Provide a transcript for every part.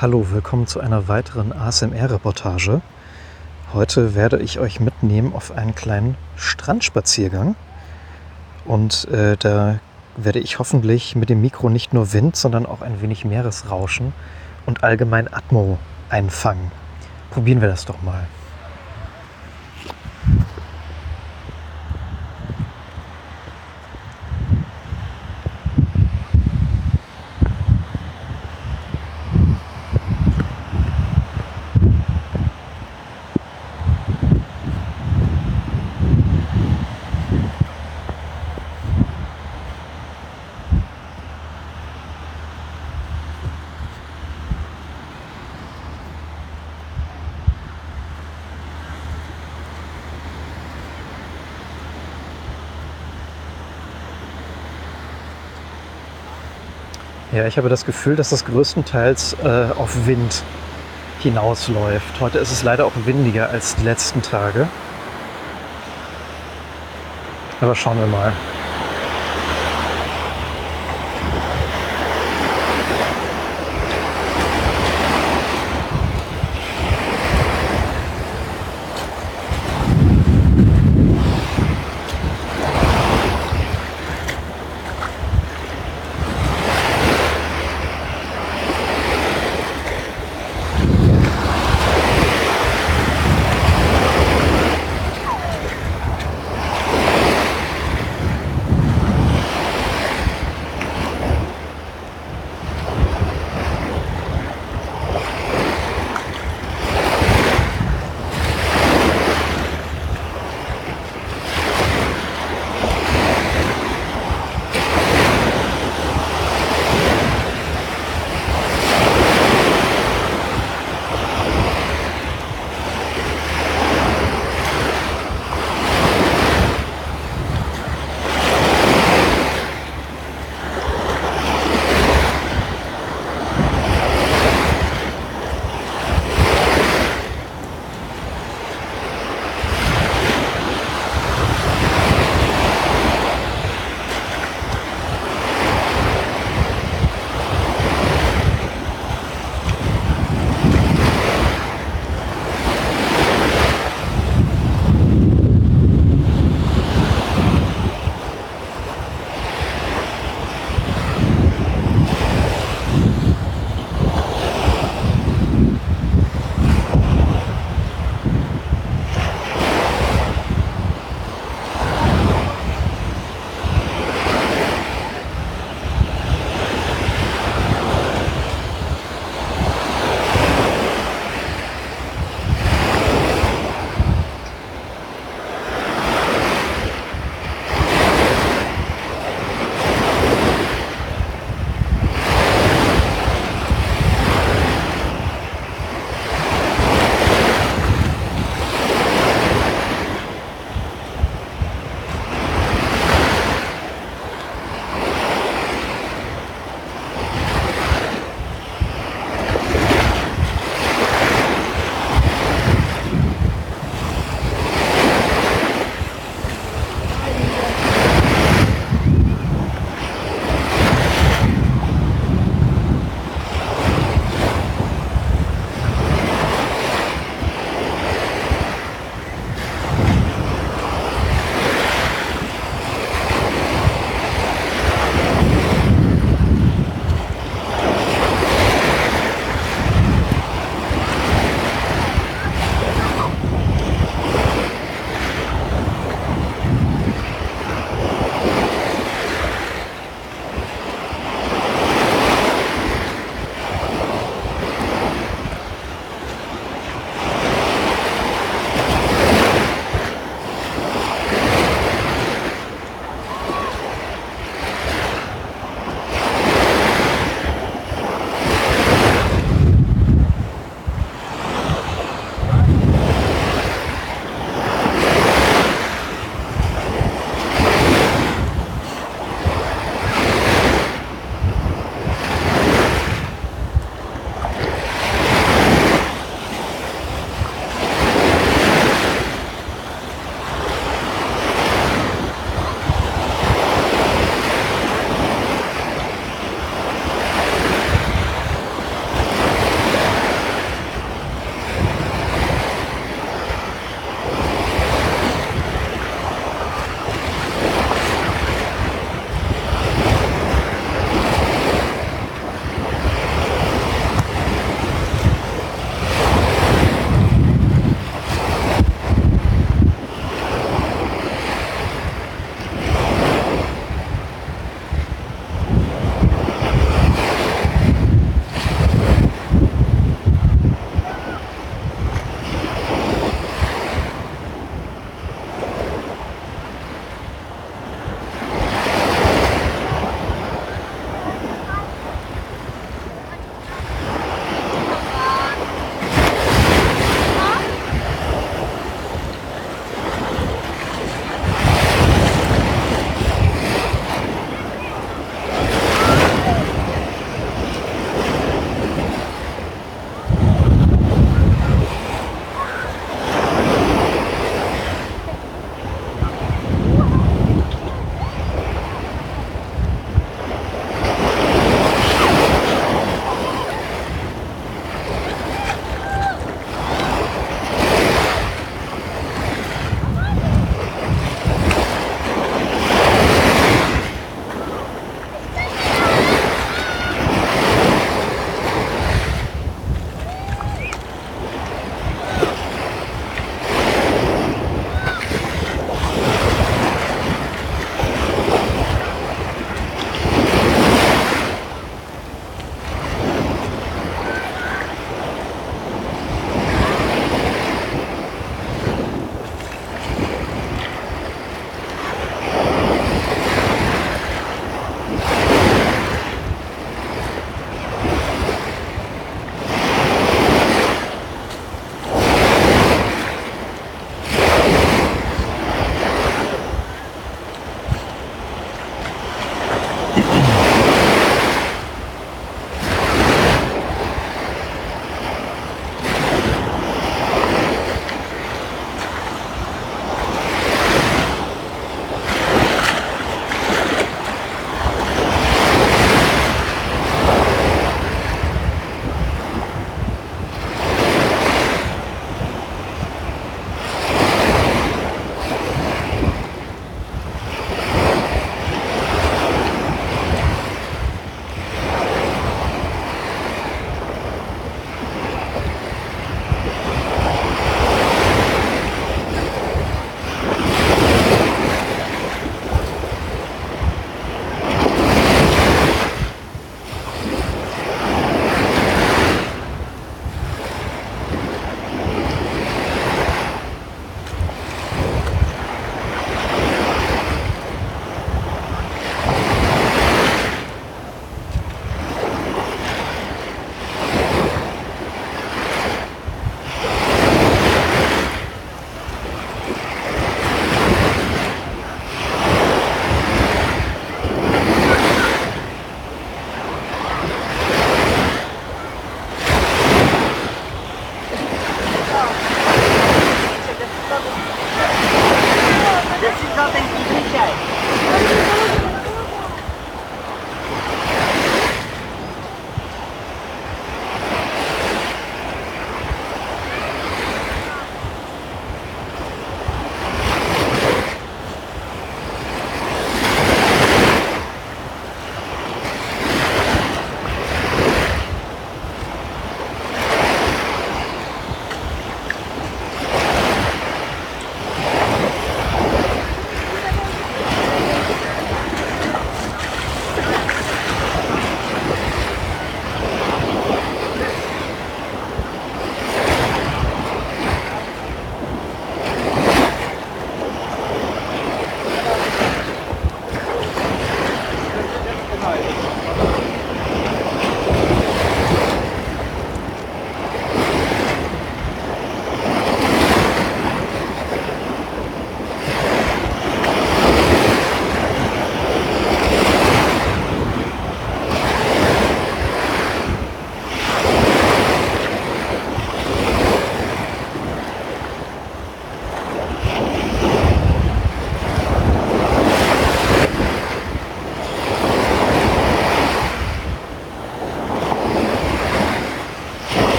Hallo, willkommen zu einer weiteren ASMR-Reportage. Heute werde ich euch mitnehmen auf einen kleinen Strandspaziergang. Und äh, da werde ich hoffentlich mit dem Mikro nicht nur Wind, sondern auch ein wenig Meeresrauschen und allgemein Atmo einfangen. Probieren wir das doch mal. Ja, ich habe das Gefühl, dass das größtenteils äh, auf Wind hinausläuft. Heute ist es leider auch windiger als die letzten Tage. Aber schauen wir mal.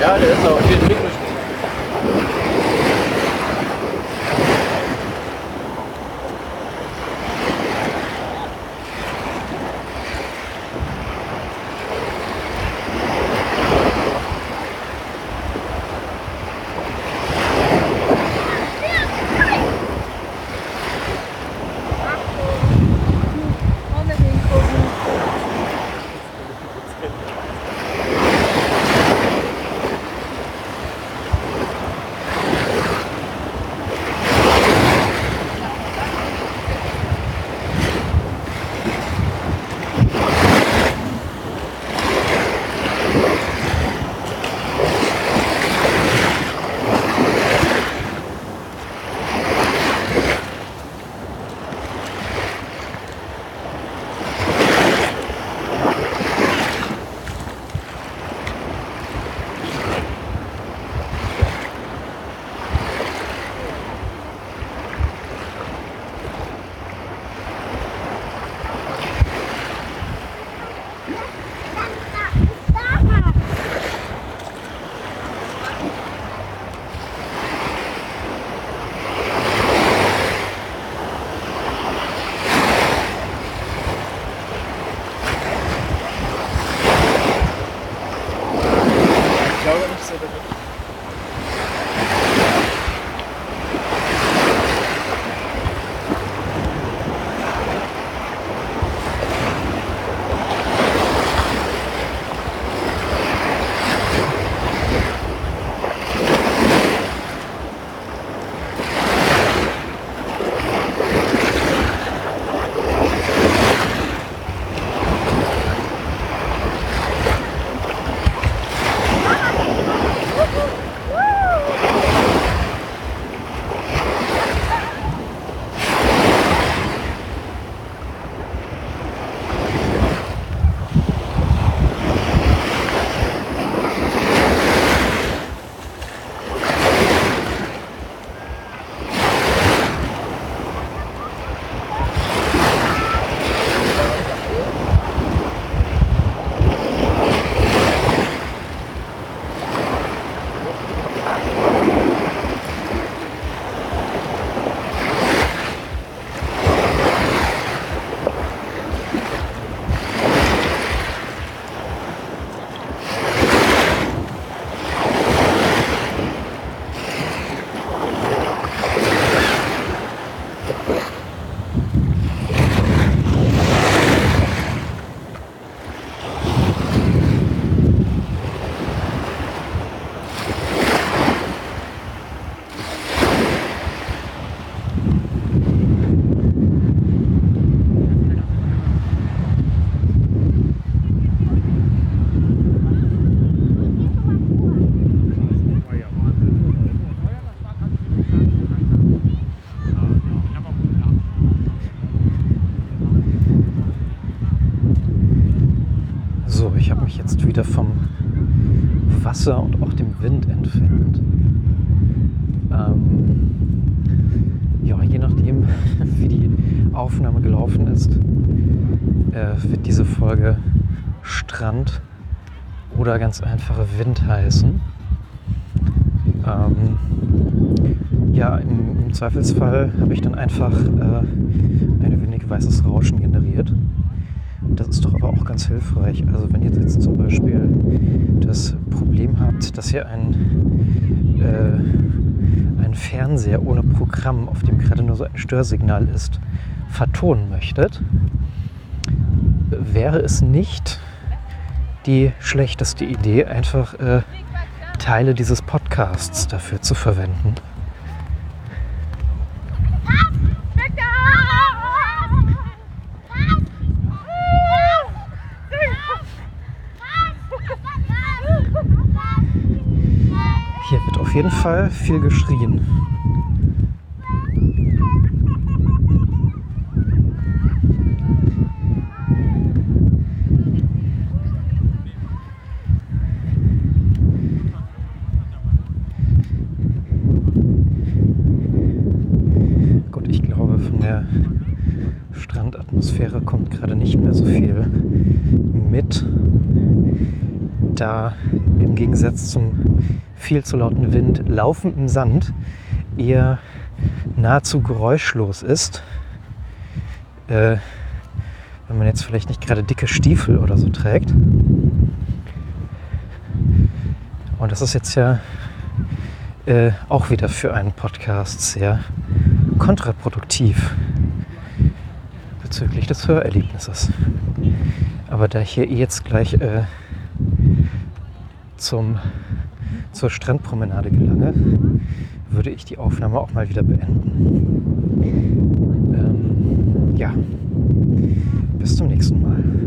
Ja, der ist auch hier wird diese Folge Strand oder ganz einfache Wind heißen. Ähm, ja, im, im, Zweifelsfall habe ich dann einfach äh, ein wenig weißes Rauschen generiert. Das ist doch aber auch ganz hilfreich. Also wenn ihr jetzt zum Beispiel das Problem habt, dass ihr ein, äh, einen Fernseher ohne Programm, auf dem gerade nur so ein Störsignal ist, vertonen möchtet, wäre es nicht die schlechteste Idee, einfach äh, Teile dieses Podcasts dafür zu verwenden. Hier wird auf jeden Fall viel geschrien. Gut, ich glaube, von der Strandatmosphäre kommt gerade nicht mehr so viel mit, da im Gegensatz zum viel zu lauten Wind Laufen im Sand eher nahezu geräuschlos ist. Äh, wenn man jetzt vielleicht nicht gerade dicke Stiefel oder so trägt. Und das ist jetzt ja äh, auch wieder für einen Podcast sehr kontraproduktiv bezüglich des Hörerlebnisses. Aber da ich hier jetzt gleich äh, zum, zur Strandpromenade gelange, würde ich die Aufnahme auch mal wieder beenden. Ähm, ja, bis zum nächsten Mal.